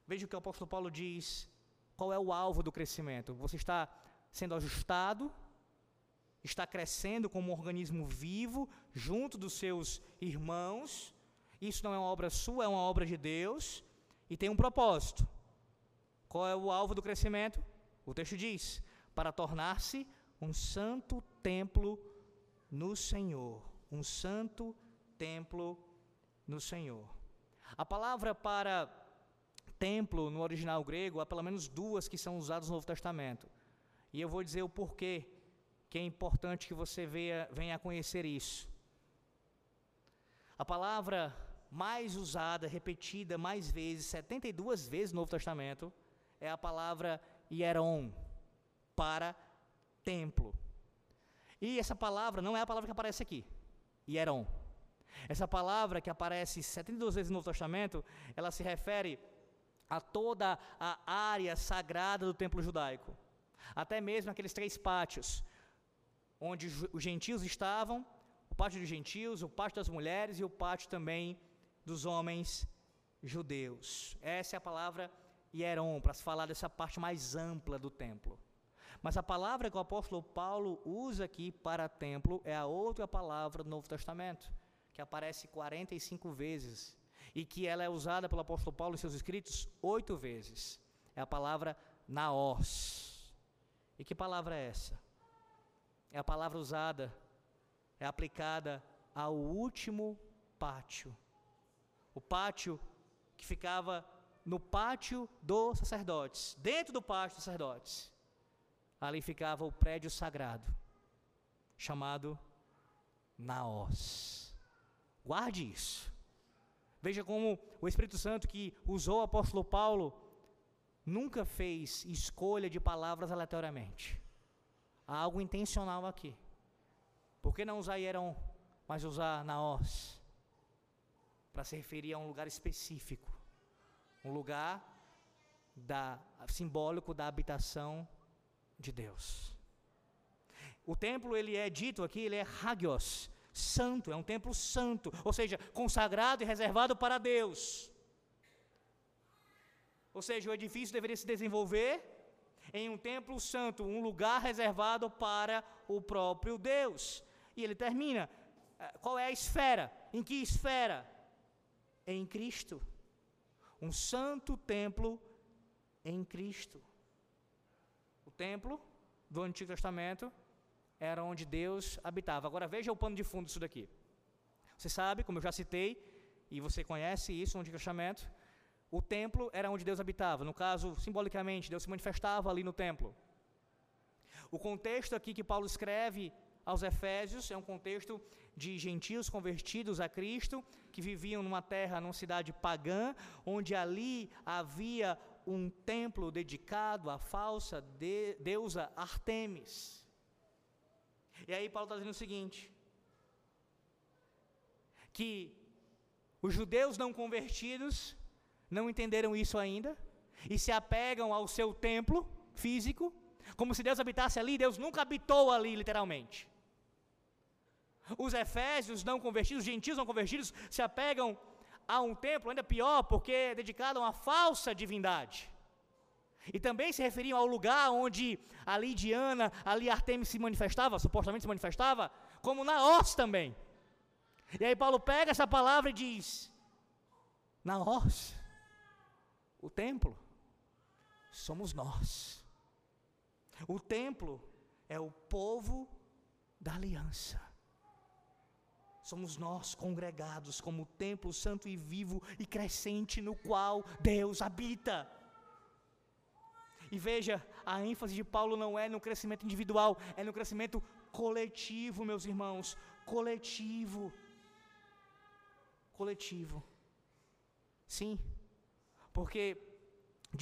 Veja o que o apóstolo Paulo diz. Qual é o alvo do crescimento? Você está sendo ajustado, está crescendo como um organismo vivo junto dos seus irmãos. Isso não é uma obra sua, é uma obra de Deus e tem um propósito. Qual é o alvo do crescimento? O texto diz: para tornar-se um santo templo no Senhor. Um santo templo no Senhor. A palavra para templo no original grego há pelo menos duas que são usadas no Novo Testamento. E eu vou dizer o porquê que é importante que você venha, venha a conhecer isso. A palavra mais usada, repetida mais vezes, 72 vezes no Novo Testamento, é a palavra hieron, para templo. E essa palavra não é a palavra que aparece aqui, hieron. Essa palavra que aparece 72 vezes no Novo Testamento, ela se refere a toda a área sagrada do templo judaico. Até mesmo aqueles três pátios onde os gentios estavam, o pátio dos gentios, o pátio das mulheres e o pátio também dos homens judeus. Essa é a palavra hieron, para se falar dessa parte mais ampla do templo. Mas a palavra que o apóstolo Paulo usa aqui para templo é a outra palavra do Novo Testamento, que aparece 45 vezes e que ela é usada pelo apóstolo Paulo em seus escritos oito vezes. É a palavra naos. E que palavra é essa? é a palavra usada, é aplicada ao último pátio. O pátio que ficava no pátio dos sacerdotes, dentro do pátio dos sacerdotes. Ali ficava o prédio sagrado, chamado Naós. Guarde isso. Veja como o Espírito Santo que usou o apóstolo Paulo nunca fez escolha de palavras aleatoriamente. Há algo intencional aqui. Por que não usar Hieron, mas usar Naós? Para se referir a um lugar específico. Um lugar da, simbólico da habitação de Deus. O templo, ele é dito aqui, ele é Hagios, santo, é um templo santo, ou seja, consagrado e reservado para Deus. Ou seja, o edifício deveria se desenvolver em um templo santo, um lugar reservado para o próprio Deus. E ele termina: eh, qual é a esfera? Em que esfera? Em Cristo. Um santo templo em Cristo. O templo do Antigo Testamento era onde Deus habitava. Agora veja o pano de fundo disso daqui. Você sabe, como eu já citei, e você conhece isso no Antigo Testamento, o templo era onde Deus habitava. No caso, simbolicamente, Deus se manifestava ali no templo. O contexto aqui que Paulo escreve aos Efésios é um contexto de gentios convertidos a Cristo, que viviam numa terra, numa cidade pagã, onde ali havia um templo dedicado à falsa de, deusa Artemis. E aí Paulo está dizendo o seguinte: que os judeus não convertidos não entenderam isso ainda e se apegam ao seu templo físico, como se Deus habitasse ali. Deus nunca habitou ali, literalmente. Os efésios não convertidos, os gentios não convertidos, se apegam a um templo, ainda pior, porque é dedicado a uma falsa divindade. E também se referiam ao lugar onde ali Diana, ali Artemis se manifestava, supostamente se manifestava, como Naós também. E aí Paulo pega essa palavra e diz: Naós o templo somos nós. O templo é o povo da aliança. Somos nós congregados como templo santo e vivo e crescente no qual Deus habita. E veja, a ênfase de Paulo não é no crescimento individual, é no crescimento coletivo, meus irmãos. Coletivo. Coletivo. Sim, porque,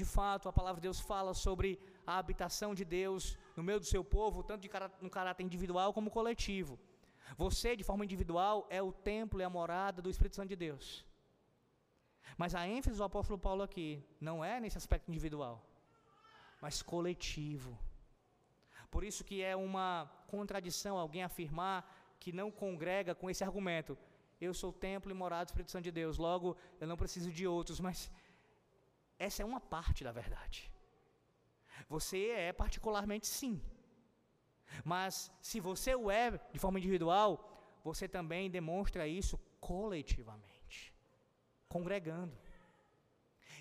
de fato, a palavra de Deus fala sobre a habitação de Deus no meio do seu povo, tanto de no caráter individual como coletivo. Você, de forma individual, é o templo e a morada do Espírito Santo de Deus. Mas a ênfase do apóstolo Paulo aqui não é nesse aspecto individual, mas coletivo. Por isso que é uma contradição alguém afirmar que não congrega com esse argumento. Eu sou o templo e morada do Espírito Santo de Deus, logo eu não preciso de outros, mas essa é uma parte da verdade. Você é particularmente sim, Mas se você o é de forma individual, você também demonstra isso coletivamente, congregando.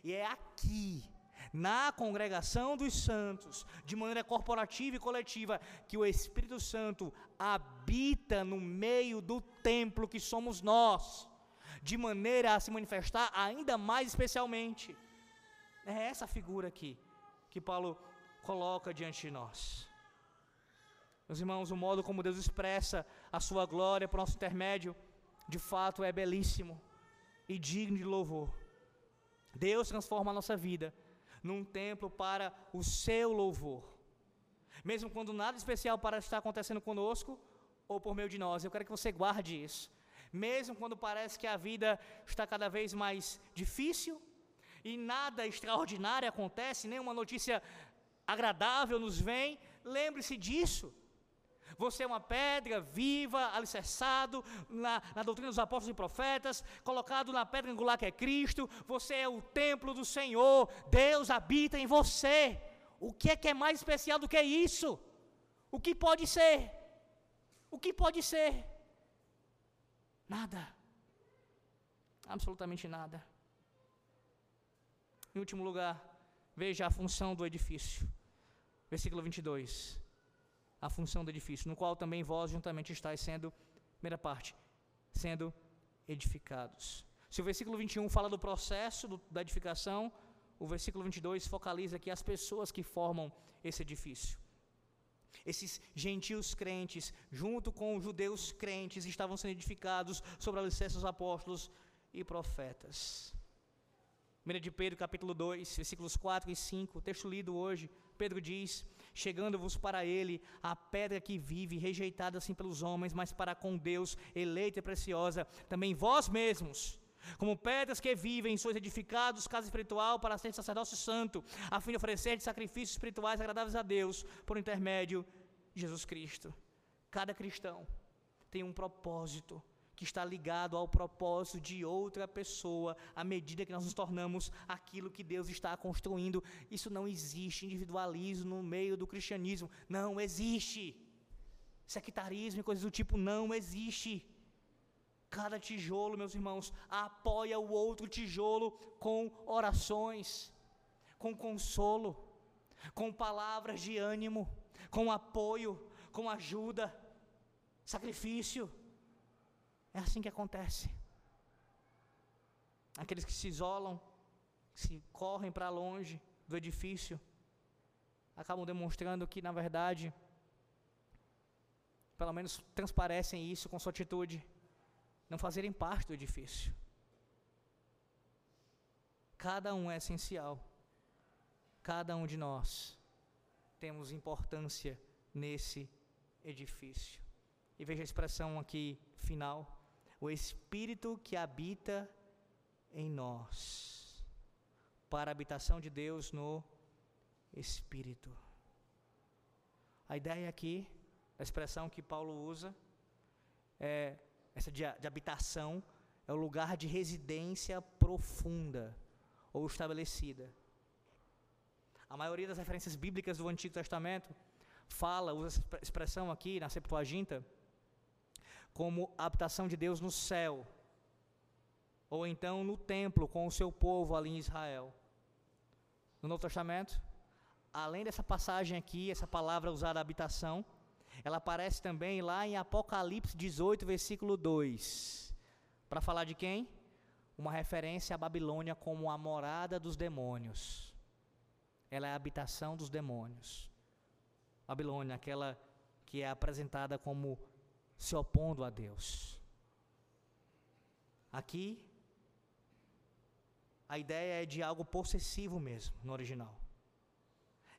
E é aqui, na congregação dos santos, de maneira corporativa e coletiva, que o Espírito Santo habita no meio do templo que somos nós, de maneira a se manifestar ainda mais especialmente. É essa figura aqui que Paulo coloca diante de nós. Meus irmãos, o modo como Deus expressa a sua glória por nosso intermédio, de fato é belíssimo e digno de louvor. Deus transforma a nossa vida num templo para o seu louvor. Mesmo quando nada especial parece estar acontecendo conosco ou por meio de nós, eu quero que você guarde isso. Mesmo quando parece que a vida está cada vez mais difícil e nada extraordinário acontece, nenhuma notícia agradável nos vem, lembre-se disso. Você é uma pedra viva, alicerçado na, na, doutrina dos apóstolos e profetas, colocado na pedra angular que é Cristo. Você é o templo do Senhor. Deus habita em você. O que é que é mais especial do que isso? O que pode ser? O que pode ser? Nada. Absolutamente nada. Em último lugar, veja a função do edifício. Versículo 22 a função do edifício, no qual também vós juntamente estáis sendo, primeira parte, sendo edificados. Se o versículo 21 fala do processo do, da edificação, o versículo 22 focaliza aqui as pessoas que formam esse edifício. Esses gentios crentes, junto com os judeus crentes, estavam sendo edificados sobre a licença dos apóstolos e profetas. 1 de Pedro, capítulo 2, versículos 4 e 5, texto lido hoje, Pedro diz: chegando-vos para ele a pedra que vive, rejeitada assim pelos homens, mas para com Deus, eleita e preciosa, também vós mesmos, como pedras que vivem, sois edificados casa espiritual para ser sacerdócio santo, a fim de oferecer sacrifícios espirituais agradáveis a Deus, por intermédio de Jesus Cristo. Cada cristão tem um propósito que está ligado ao propósito de outra pessoa, à medida que nós nos tornamos aquilo que Deus está construindo. Isso não existe individualismo no meio do cristianismo. Não existe. Sectarismo e coisas do tipo não existe. Cada tijolo, meus irmãos, apoia o outro tijolo com orações, com consolo, com palavras de ânimo, com apoio, com ajuda, sacrifício. É assim que acontece. Aqueles que se isolam, se correm para longe do edifício, acabam demonstrando que, na verdade, pelo menos transparecem isso com sua atitude, não fazerem parte do edifício. Cada um é essencial. Cada um de nós temos importância nesse edifício. E veja a expressão aqui final o Espírito que habita em nós, para a habitação de Deus no Espírito. A ideia aqui, a expressão que Paulo usa, é essa de, de habitação, é o lugar de residência profunda ou estabelecida. A maioria das referências bíblicas do Antigo Testamento fala, usa essa expressão aqui na Septuaginta, como a habitação de Deus no céu, ou então no templo com o seu povo ali em Israel. No Novo Testamento, além dessa passagem aqui, essa palavra usada habitação, ela aparece também lá em Apocalipse 18, versículo 2. Para falar de quem? Uma referência à Babilônia como a morada dos demônios. Ela é a habitação dos demônios. Babilônia, aquela que é apresentada como se opondo a Deus. Aqui, a ideia é de algo possessivo mesmo, no original.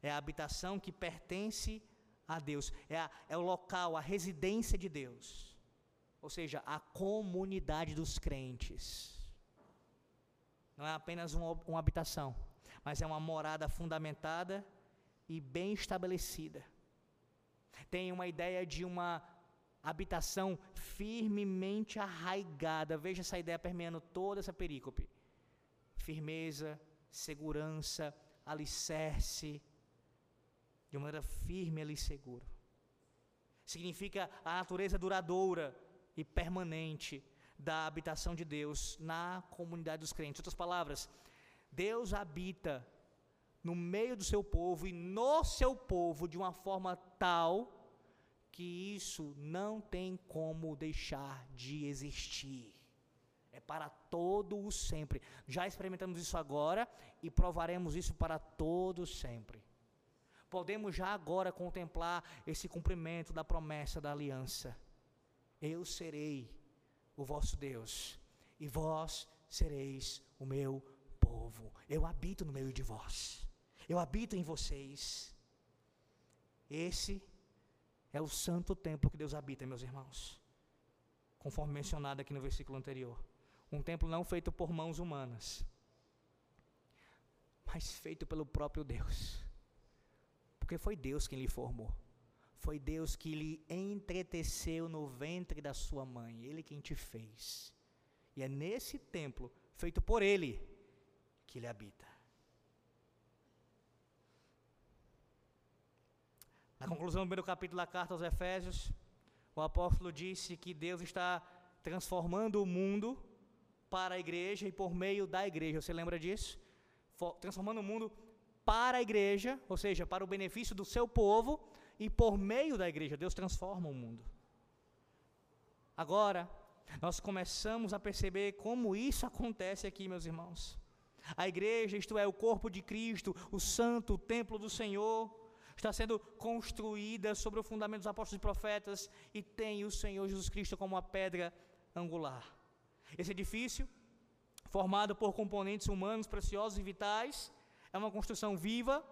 É a habitação que pertence a Deus, é, a, é o local, a residência de Deus. Ou seja, a comunidade dos crentes. Não é apenas uma, uma habitação, mas é uma morada fundamentada e bem estabelecida. Tem uma ideia de uma habitação firmemente arraigada. Veja essa ideia permeando toda essa perícope. Firmeza, segurança, alicerce, de maneira firme ali seguro. significa a natureza duradoura e permanente da habitação de Deus na comunidade dos crentes. Outras palavras, Deus habita no meio do seu povo e no seu povo de uma forma tal que isso não tem como deixar de existir. É para todo o sempre. Já experimentamos isso agora e provaremos isso para todo sempre. Podemos já agora contemplar esse cumprimento da promessa da aliança. Eu serei o vosso Deus, e vós sereis o meu povo. Eu habito no meio de vós. Eu habito em vocês. Esse é o santo templo que Deus habita, meus irmãos. Conforme mencionado aqui no versículo anterior. Um templo não feito por mãos humanas, mas feito pelo próprio Deus. Porque foi Deus quem lhe formou. Foi Deus que lhe entreteceu no ventre da sua mãe. Ele quem te fez. E é nesse templo, feito por Ele, que Ele habita. Na conclusão do primeiro capítulo da carta aos Efésios, o apóstolo disse que Deus está transformando o mundo para a igreja e por meio da igreja. Você lembra disso? Transformando o mundo para a igreja, ou seja, para o benefício do seu povo, e por meio da igreja, Deus transforma o mundo. Agora, nós começamos a perceber como isso acontece aqui, meus irmãos. A igreja, isto é, o corpo de Cristo, o santo, o templo do Senhor, está sendo construída sobre o fundamento dos apóstolos e profetas e tem o Senhor Jesus Cristo como a pedra angular. Esse edifício, formado por componentes humanos preciosos e vitais, é uma construção viva,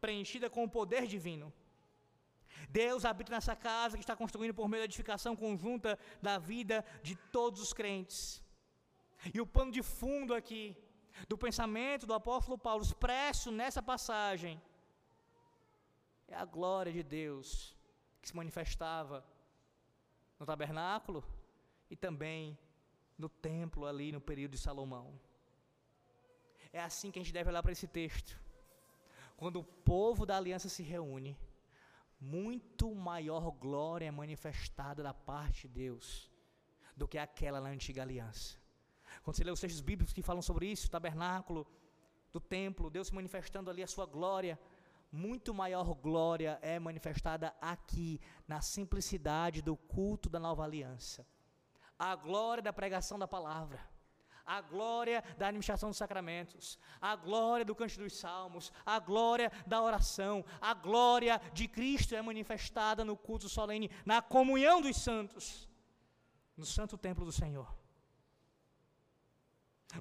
preenchida com o poder divino. Deus habita nessa casa que está construindo por meio da edificação conjunta da vida de todos os crentes. E o pano de fundo aqui, do pensamento do apóstolo Paulo, expresso nessa passagem, é a glória de Deus que se manifestava no tabernáculo e também no templo ali no período de Salomão. É assim que a gente deve olhar para esse texto. Quando o povo da aliança se reúne, muito maior glória é manifestada da parte de Deus do que aquela na antiga aliança. Quando você lê os textos bíblicos que falam sobre isso, o tabernáculo, do templo, Deus se manifestando ali a sua glória, muito maior glória é manifestada aqui, na simplicidade do culto da nova aliança. A glória da pregação da palavra a glória da administração dos sacramentos, a glória do canto dos salmos, a glória da oração, a glória de Cristo é manifestada no culto solene, na comunhão dos santos, no santo templo do Senhor.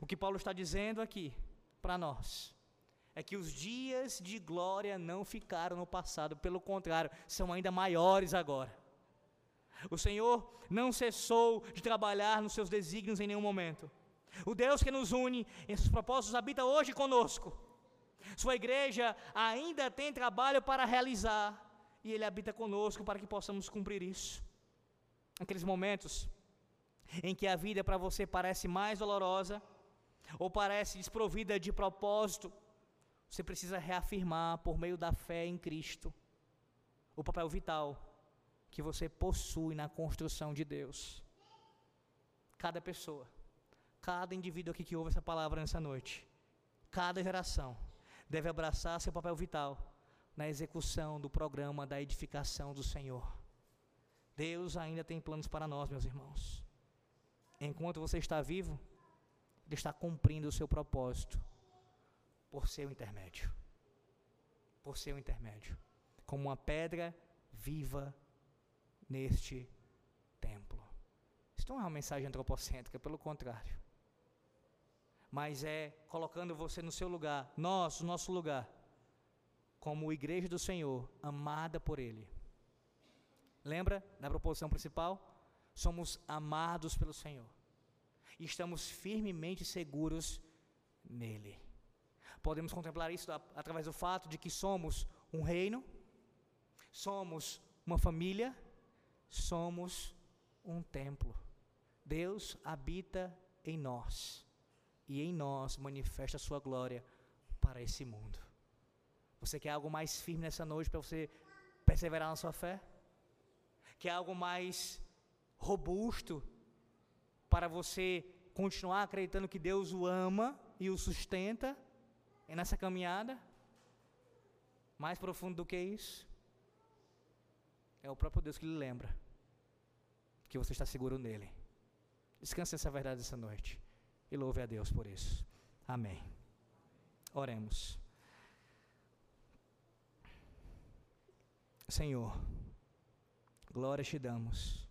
O que Paulo está dizendo aqui para nós é que os dias de glória não ficaram no passado, pelo contrário, são ainda maiores agora. O Senhor não cessou de trabalhar nos seus desígnios em nenhum momento. O Deus que nos une em seus propósitos habita hoje conosco. Sua igreja ainda tem trabalho para realizar e Ele habita conosco para que possamos cumprir isso. Aqueles momentos em que a vida para você parece mais dolorosa ou parece desprovida de propósito, você precisa reafirmar por meio da fé em Cristo o papel vital que você possui na construção de Deus. Cada pessoa Cada indivíduo aqui que ouve essa palavra nessa noite, cada geração, deve abraçar seu papel vital na execução do programa da edificação do Senhor. Deus ainda tem planos para nós, meus irmãos. Enquanto você está vivo, Ele está cumprindo o seu propósito por seu intermédio. Por seu intermédio. Como uma pedra viva neste templo. Isso não é uma mensagem antropocêntrica, pelo contrário mas é colocando você no seu lugar, nós, o nosso lugar, como igreja do Senhor, amada por Ele. Lembra da proposição principal? Somos amados pelo Senhor e estamos firmemente seguros nele. Podemos contemplar isso através do fato de que somos um reino, somos uma família, somos um templo. Deus habita em nós e em nós manifesta a sua glória para esse mundo. Você quer algo mais firme nessa noite para você perseverar na sua fé? que é algo mais robusto para você continuar acreditando que Deus o ama e o sustenta é nessa caminhada? Mais profundo do que isso? É o próprio Deus que lhe lembra que você está seguro nele. Descanse essa verdade essa noite e louve a Deus por isso. Amém. Oremos. Senhor, glória te damos.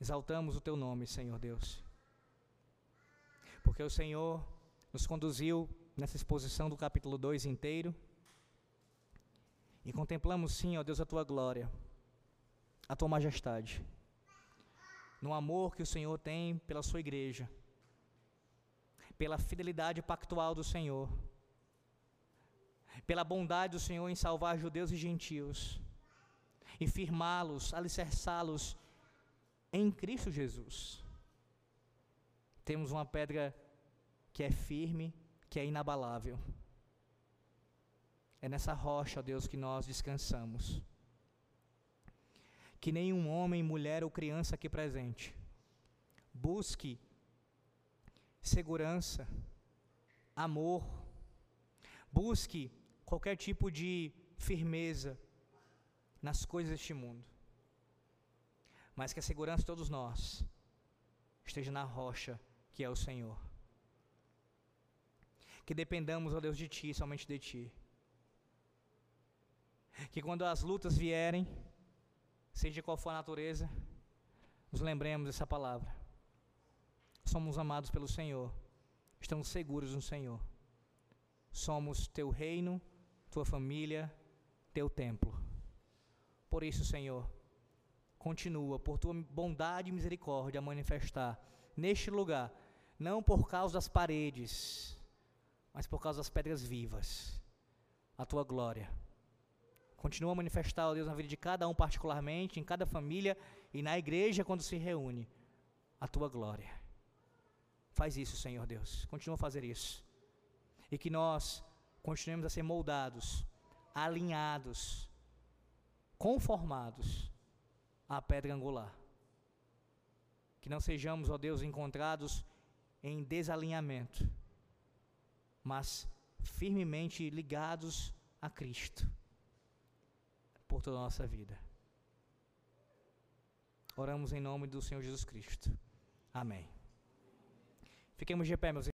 Exaltamos o teu nome, Senhor Deus. Porque o Senhor nos conduziu nessa exposição do capítulo 2 inteiro. E contemplamos, sim, ó Deus, a tua glória, a tua majestade, no amor que o Senhor tem pela sua igreja, pela fidelidade pactual do Senhor, pela bondade do Senhor em salvar judeus e gentios, e firmá-los, alicerçá-los em Cristo Jesus. Temos uma pedra que é firme, que é inabalável. É nessa rocha, ó Deus, que nós descansamos. Que nenhum homem, mulher ou criança aqui presente busque segurança, amor, busque qualquer tipo de firmeza nas coisas deste mundo mas que a segurança de todos nós esteja na rocha que é o Senhor. Que dependamos, ó Deus, de Ti, somente de Ti. Que quando as lutas vierem, seja qual for a natureza, nos lembremos dessa palavra. Somos amados pelo Senhor, estamos seguros no Senhor. Somos Teu reino, Tua família, Teu templo. Por isso, Senhor, continua, por tua bondade e misericórdia, a manifestar neste lugar, não por causa das paredes, mas por causa das pedras vivas, a tua glória. Continua a manifestar, ó Deus, na vida de cada um particularmente, em cada família e na igreja quando se reúne, a tua glória. Faz isso, Senhor Deus. Continua a fazer isso. E que nós continuemos a ser moldados, alinhados, conformados a pedra angular. Que não sejamos, ó Deus, encontrados em desalinhamento, mas firmemente ligados a Cristo por toda a nossa vida. Oramos em nome do Senhor Jesus Cristo. Amém. Fiquemos de pé, meus